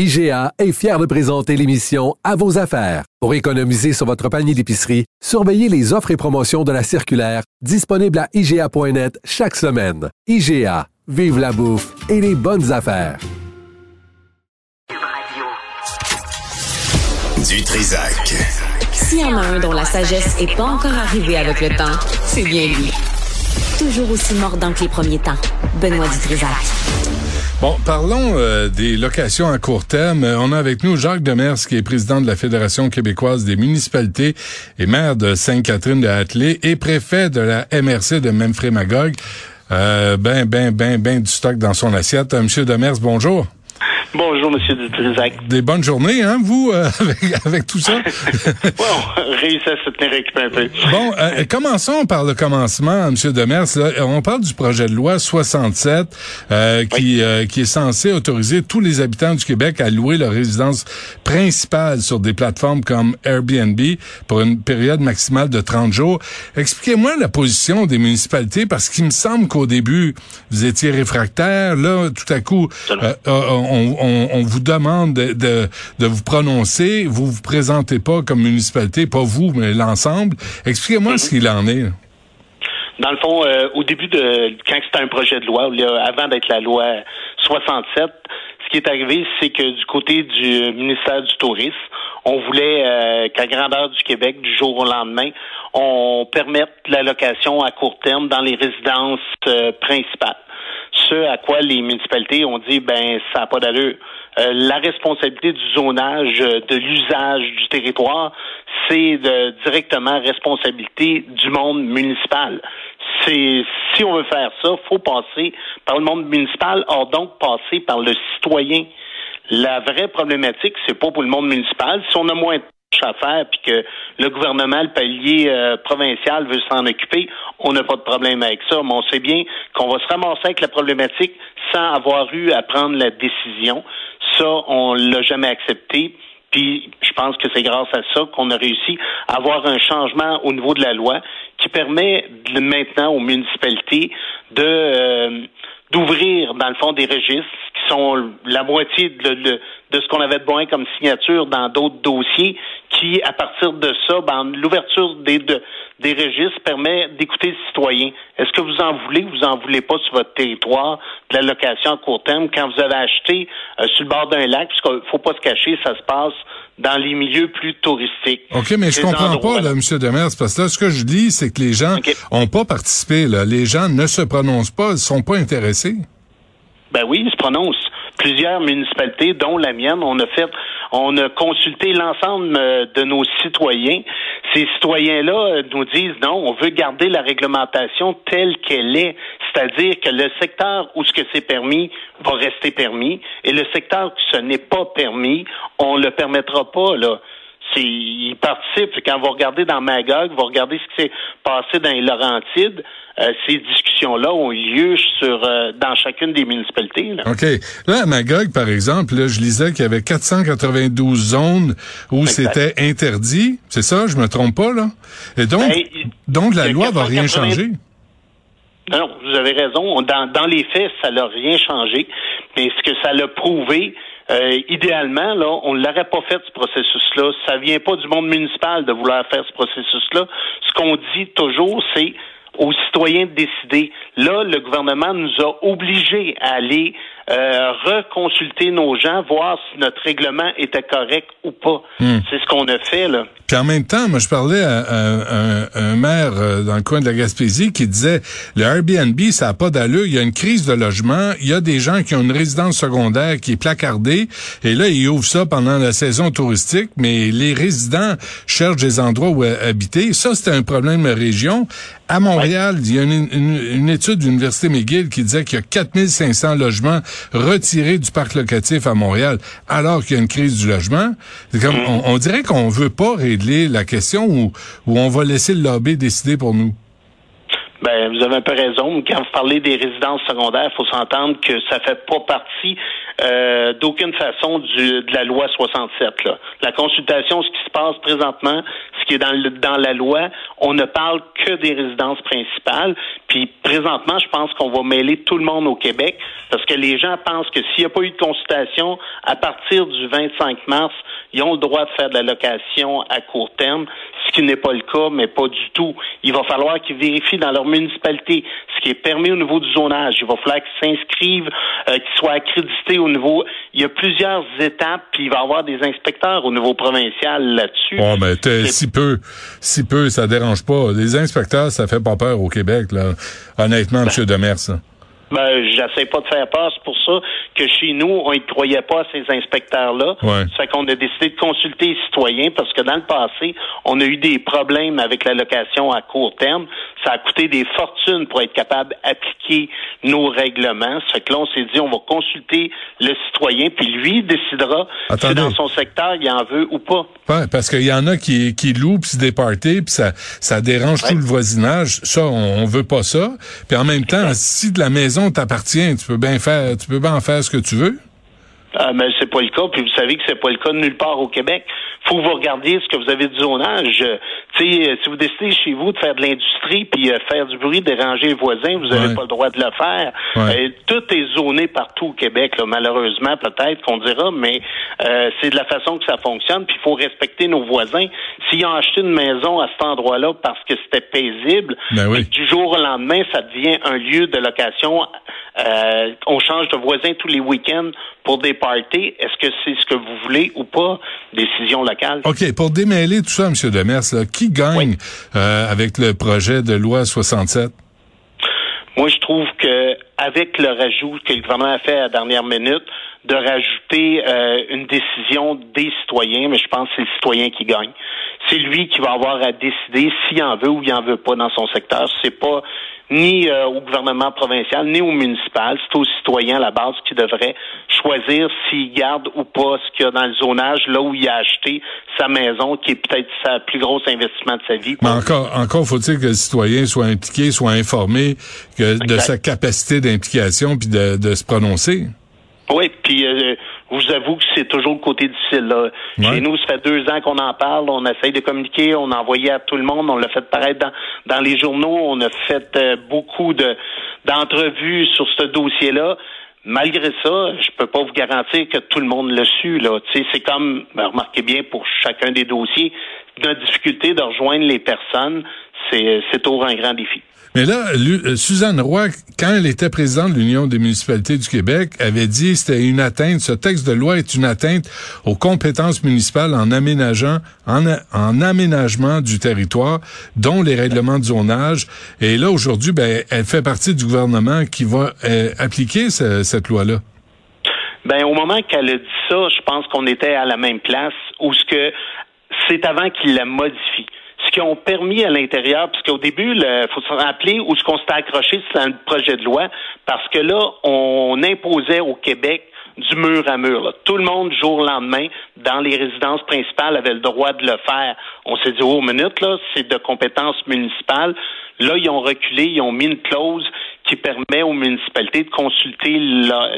IGA est fier de présenter l'émission À vos affaires. Pour économiser sur votre panier d'épicerie, surveillez les offres et promotions de la circulaire disponible à IGA.net chaque semaine. IGA, vive la bouffe et les bonnes affaires. Du Trisac. S'il y en a un dont la sagesse est pas encore arrivée avec le temps, c'est bien lui. Toujours aussi mordant que les premiers temps. Benoît Dutrisac. Bon, parlons euh, des locations à court terme. Euh, On a avec nous Jacques Demers, qui est président de la Fédération québécoise des municipalités et maire de Sainte-Catherine de Hatley et préfet de la MRC de Memphremagog. Euh, ben, ben, ben, ben du stock dans son assiette. Euh, Monsieur Demers, bonjour. Bonjour, Monsieur Dutrisac. Des bonnes journées, hein, vous, euh, avec, avec tout ça? bon, réussi à se tenir occupé un peu. Bon, euh, commençons par le commencement, M. Demers. Là, on parle du projet de loi 67 euh, qui, euh, qui est censé autoriser tous les habitants du Québec à louer leur résidence principale sur des plateformes comme Airbnb pour une période maximale de 30 jours. Expliquez-moi la position des municipalités parce qu'il me semble qu'au début, vous étiez réfractaire. Là, tout à coup, euh, on, on, on, vous demande de, de, de, vous prononcer. Vous vous présentez pas comme municipalité, pas vous, mais l'ensemble. Expliquez-moi Mm-hmm. ce qu'il en est. Dans le fond, euh, au début de quand c'était un projet de loi, avant d'être la loi 67, ce qui est arrivé, c'est que du côté du ministère du Tourisme, on voulait euh, qu'à grandeur du Québec, du jour au lendemain, on permette la location à court terme dans les résidences euh, principales. À quoi les municipalités ont dit, ben, ça n'a pas d'allure. Euh, la responsabilité du zonage, euh, de l'usage du territoire, c'est directement responsabilité du monde municipal. C'est si on veut faire ça, faut passer par le monde municipal, or donc passer par le citoyen. La vraie problématique, c'est pas pour le monde municipal. Si on a moins de à puis que le gouvernement, le palier euh, provincial veut s'en occuper, on n'a pas de problème avec ça. Mais on sait bien qu'on va se ramasser avec la problématique sans avoir eu à prendre la décision. Ça, on l'a jamais accepté. Puis je pense que c'est grâce à ça qu'on a réussi à avoir un changement au niveau de la loi qui permet maintenant aux municipalités de euh, d'ouvrir dans le fond des registres qui sont la moitié de, ce qu'on avait de besoin comme signature dans d'autres dossiers qui, à partir de ça, ben, l'ouverture des, de, des registres permet d'écouter le citoyen. Est-ce que vous en voulez ou vous en voulez pas sur votre territoire de la location à court terme quand vous avez acheté euh, sur le bord d'un lac, parce qu'il faut pas se cacher, ça se passe dans les milieux plus touristiques. OK, mais je comprends pas, là, M. Demers, parce que là, ce que je dis, c'est que les gens Okay. ont pas participé, là. Les gens ne se prononcent pas, ils sont pas intéressés. Ben oui, ils se prononcent. Plusieurs municipalités, dont la mienne, on a fait, on a consulté l'ensemble euh, de nos citoyens. Ces citoyens-là euh, nous disent non, on veut garder la réglementation telle qu'elle est, c'est-à-dire que le secteur où ce que c'est permis va rester permis, et le secteur où ce n'est pas permis, on le permettra pas là. C'est, ils participent. Quand vous regardez dans Magog, vous regardez ce qui s'est passé dans les Laurentides, euh, ces discussions-là ont eu lieu sur, euh, dans chacune des municipalités. Là. OK. Là, à Magog, par exemple, là, je lisais qu'il y avait 492 zones où c'était interdit. C'est ça? Je me trompe pas, là? Et donc, Ben, donc la loi va rien 480 changer. Non, non, vous avez raison. Dans, dans les faits, ça n'a rien changé. Mais ce que ça l'a prouvé, euh, idéalement, là, on ne l'aurait pas fait, ce processus-là. Ça vient pas du monde municipal de vouloir faire ce processus-là. Ce qu'on dit toujours, c'est aux citoyens de décider. Là, le gouvernement nous a obligés à aller euh, reconsulter nos gens, voir si notre règlement était correct ou pas. C'est ce qu'on a fait, là. Puis en même temps, moi, je parlais à, un- un maire euh, dans le coin de la Gaspésie qui disait le Airbnb, ça n'a pas d'allure. Il y a une crise de logement. Il y a des gens qui ont une résidence secondaire qui est placardée. Et là, ils ouvrent ça pendant la saison touristique. Mais les résidents cherchent des endroits où habiter. Ça, c'était un problème de région. À Montréal, il y a une, une- une étude de l'Université McGill qui disait qu'il y a 4500 logements retirés du parc locatif à Montréal alors qu'il y a une crise du logement. Comme, mm. on, dirait qu'on veut pas régler la question ou, ou on va laisser le lobby décider pour nous. Ben, vous avez un peu raison. Quand vous parlez des résidences secondaires, il faut s'entendre que ça fait pas partie euh, d'aucune façon du, de la loi 67. Là. La consultation, ce qui se passe présentement, ce qui est dans, le, dans la loi, on ne parle que des résidences principales. Puis présentement, je pense qu'on va mêler tout le monde au Québec parce que les gens pensent que s'il n'y a pas eu de consultation, à partir du 25 mars, ils ont le droit de faire de la location à court terme, ce qui n'est pas le cas, mais pas du tout. Il va falloir qu'ils vérifient dans leur municipalité ce qui est permis au niveau du zonage. Il va falloir qu'ils s'inscrivent, euh, qu'ils soient accrédités au niveau. Il y a plusieurs étapes, puis il va y avoir des inspecteurs au niveau provincial là-dessus. Oh, mais si peu, si peu, ça dérange pas. Les inspecteurs, ça fait pas peur au Québec, là. Honnêtement, ben, M. Demers. Ben, j'essaie pas de faire peur. C'est pour ça que chez nous, on ne croyait pas à ces inspecteurs-là. Ouais. Ça fait qu'on a décidé de consulter les citoyens parce que dans le passé, on a eu des problèmes avec la location à court terme. Ça a coûté des fortunes pour être capable d'appliquer nos règlements. Ça fait que là, on s'est dit, on va consulter le citoyen, puis lui décidera si dans son secteur, il en veut ou pas. Ouais, parce qu'il y en a qui, qui louent, puis se départent, puis ça, ça dérange tout le voisinage. Ça, on, on veut pas ça. Puis en même temps, si de la maison t'appartient. Tu peux bien faire, tu peux bien en faire ce que tu veux. Ah, mais c'est pas le cas, puis vous savez que c'est pas le cas de nulle part au Québec. Faut que vous regardiez ce que vous avez de zonage. Tu sais, euh, si vous décidez chez vous de faire de l'industrie puis euh, faire du bruit, déranger les voisins, vous n'avez pas le droit de le faire. Euh, tout est zoné partout au Québec, malheureusement, peut-être qu'on dira, mais c'est de la façon que ça fonctionne. Puis il faut respecter nos voisins. S'ils ont acheté une maison à cet endroit-là parce que c'était paisible, ben du jour au lendemain, ça devient un lieu de location. On change de voisin tous les week-ends pour des parties. Est-ce que c'est ce que vous voulez ou pas? Décision locale. OK. Pour démêler tout ça, M. Demers, qui gagne euh, avec le projet de loi 67? Moi, je trouve que avec le rajout que le gouvernement a fait à la dernière minute, de rajouter euh, une décision des citoyens, mais je pense que c'est le citoyen qui gagne. C'est lui qui va avoir à décider s'il en veut ou il en veut pas dans son secteur. C'est pas ni euh, au gouvernement provincial, ni au municipal. C'est aux citoyens à la base qui devrait choisir s'il garde ou pas ce qu'il y a dans le zonage, là où il a acheté sa maison, qui est peut-être sa plus grosse investissement de sa vie. Mais encore, encore faut-il que le citoyen soit impliqué, soit informé que, de sa capacité d'implication puis de, de se prononcer. Oui, puis euh, je vous avoue que c'est toujours le côté difficile. Là. Chez nous, ça fait deux ans qu'on en parle, on essaye de communiquer, on a envoyé à tout le monde, on l'a fait paraître dans, dans les journaux, on a fait euh, beaucoup de d'entrevues sur ce dossier-là. Malgré ça, je peux pas vous garantir que tout le monde l'a su. Là. C'est comme, ben, remarquez bien, pour chacun des dossiers, notre difficulté de rejoindre les personnes, c'est toujours un grand défi. Mais là, euh, Suzanne Roy, quand elle était présidente de l'Union des municipalités du Québec, avait dit que c'était une atteinte, ce texte de loi est une atteinte aux compétences municipales en aménageant, en, en aménagement du territoire, dont les règlements de zonage. Et là, aujourd'hui, ben, elle fait partie du gouvernement qui va euh, appliquer cette loi-là. Ben, au moment qu'elle a dit ça, je pense qu'on était à la même place où ce que c'est avant qu'il la modifie ce qui ont permis à l'intérieur, puisqu'au début, il faut se rappeler où ce qu'on s'était accroché, c'est un projet de loi, parce que là, on imposait au Québec du mur à mur. Tout le monde, jour au lendemain, dans les résidences principales, avait le droit de le faire. On s'est dit, oh, minute, là, c'est de compétences municipales. Là, ils ont reculé, ils ont mis une clause qui permet aux municipalités de consulter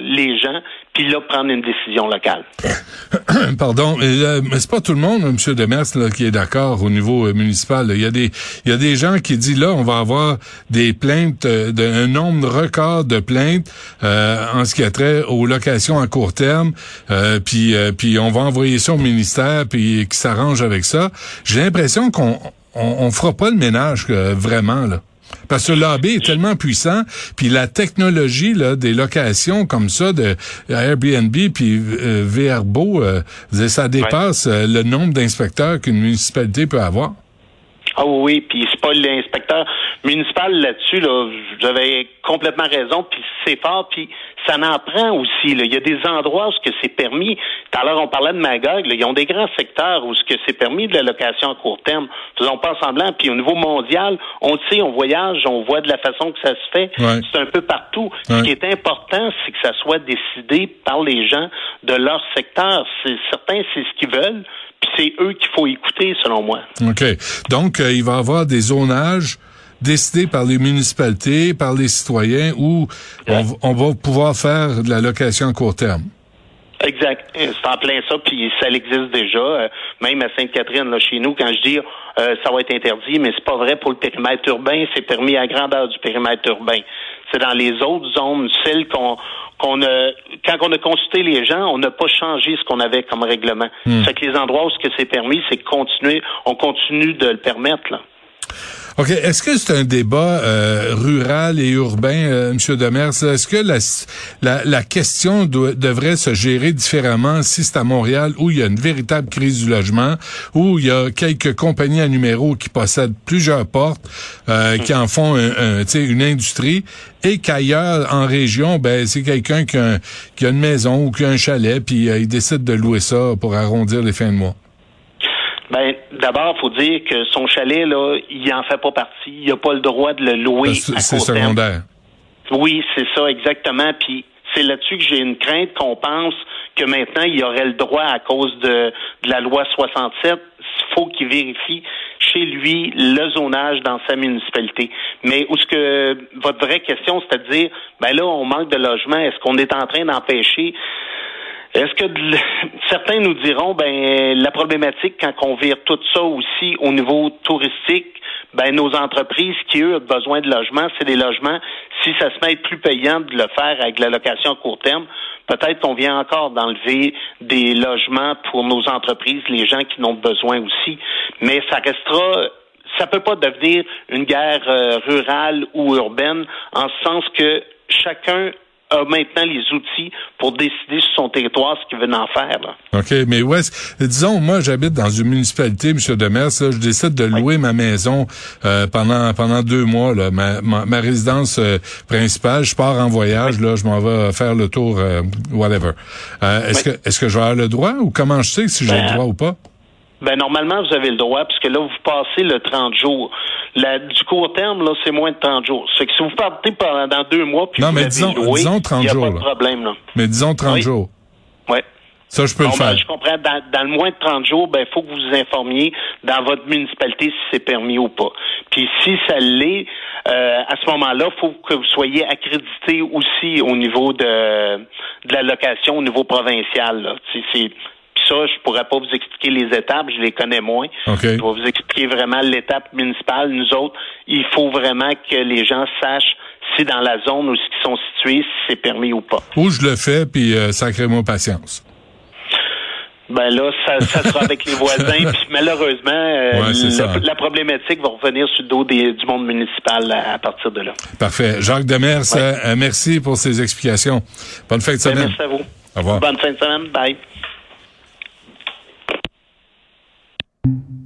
les gens, puis là, prendre une décision locale. Pardon, euh, c'est pas tout le monde, M. Demers, là, qui est d'accord au niveau euh, municipal. Il y a des il y a des gens qui disent là, on va avoir des plaintes, euh, d'un nombre record de plaintes en ce qui a trait aux locations à court terme, puis puis on va envoyer ça au ministère, puis qui s'arrange avec ça. J'ai l'impression qu'on on, fera pas le ménage vraiment là. Parce que lobby est tellement puissant, puis la technologie là, des locations comme ça de Airbnb puis euh, VRBO, euh, ça dépasse euh, le nombre d'inspecteurs qu'une municipalité peut avoir. Ah oui, puis c'est pas l'inspecteur. municipal là-dessus, là, vous avez complètement raison, puis c'est fort, puis ça n'en prend aussi. Là. Il y a des endroits où ce que c'est permis. Tout à l'heure, on parlait de Magog, là, ils ont des grands secteurs où ce que c'est permis de la location à court terme. Faisons pas semblant. Puis au niveau mondial, on le sait, on voyage, on voit de la façon que ça se fait. Ouais. C'est un peu partout. Ouais. Ce qui est important, c'est que ça soit décidé par les gens de leur secteur. C'est certains, c'est ce qu'ils veulent. Puis c'est eux qu'il faut écouter, selon moi. OK. Donc, euh, il va y avoir des zonages décidés par les municipalités, par les citoyens, où on, va pouvoir faire de la location à court terme. Exact. Euh, C'est en plein ça, puis ça existe déjà. Euh, même à Sainte-Catherine, là, chez nous, quand je dis euh, ça va être interdit, mais c'est pas vrai pour le périmètre urbain, c'est permis à grandeur du périmètre urbain. C'est dans les autres zones, celles qu'on qu'on a quand on a consulté les gens, on n'a pas changé ce qu'on avait comme règlement. Fait que les endroits où ce que c'est permis, c'est continuer, on continue de le permettre là. OK. Est-ce que c'est un débat euh, rural et urbain, euh, M. Demers? Est-ce que la, la, la question doit- devrait se gérer différemment si c'est à Montréal où il y a une véritable crise du logement, où il y a quelques compagnies à numéro qui possèdent plusieurs portes, euh, qui en font un, un, une industrie, et qu'ailleurs, en région, ben c'est quelqu'un qui, un- qui a une maison ou qui a un chalet, puis euh, il décide de louer ça pour arrondir les fins de mois? Ben, d'abord, faut dire que son chalet là, il en fait pas partie. Il a pas le droit de le louer C'est court terme. secondaire. Oui, c'est ça, exactement. Puis c'est là-dessus que j'ai une crainte qu'on pense que maintenant, il aurait le droit à cause de, de la loi 67. Il faut qu'il vérifie chez lui le zonage dans sa municipalité. Mais où ce que votre vraie question, c'est-à-dire, ben là, on manque de logement, est-ce qu'on est en train d'empêcher est-ce que certains nous diront, ben la problématique quand on vire tout ça aussi au niveau touristique, ben nos entreprises qui eux ont besoin de logements, c'est des logements. Si ça se met à être plus payant de le faire avec la location à court terme, peut-être qu'on vient encore d'enlever des logements pour nos entreprises, les gens qui n'ont besoin aussi. Mais ça restera ça peut pas devenir une guerre euh, rurale ou urbaine en ce sens que chacun a maintenant les outils pour décider sur son territoire ce qu'il veut en faire. là. OK, mais où est-ce... Disons, moi, j'habite dans une municipalité, M. Demers, là, je décide de louer ma maison euh, pendant pendant deux mois, là, ma, ma, ma résidence euh, principale. Je pars en voyage, là, je m'en vais faire le tour, euh, whatever. Euh, est-ce Oui. que est-ce que je vais avoir le droit ou comment je sais si j'ai Ben, le droit ou pas? Ben normalement, vous avez le droit, puisque là, vous passez le 30 jours. La- du court terme, là, c'est moins de 30 jours. C'est que si vous partez pendant deux mois, puis Non, vous mais disons- loué, disons 30 il n'y a jours, pas de problème. Là. Mais disons 30 Oui. jours. Ouais. Ça, je peux le ben, faire. je comprends. Dans, dans le moins de 30 jours, ben, faut que vous vous informiez dans votre municipalité si c'est permis ou pas. Puis si ça l'est, euh, à ce moment-là, faut que vous soyez accrédité aussi au niveau de, de la location au niveau provincial. C'est ça, je pourrais pas vous expliquer les étapes, je les connais moins. OK. Je vais vous expliquer vraiment l'étape municipale. Nous autres, il faut vraiment que les gens sachent si dans la zone où ils sont situés, si c'est permis ou pas. Ou je le fais, puis euh, sacrez-moi patience. Ben là, ça, ça sera avec les voisins. Puis malheureusement, euh, Ouais, le- la problématique va revenir sur le dos des- du monde municipal à, à partir de là. Parfait. Jacques Demers, euh, euh, merci pour ces explications. Bonne fin de Ben, semaine. merci à vous. Au revoir. Bonne fin de semaine. Bye. you.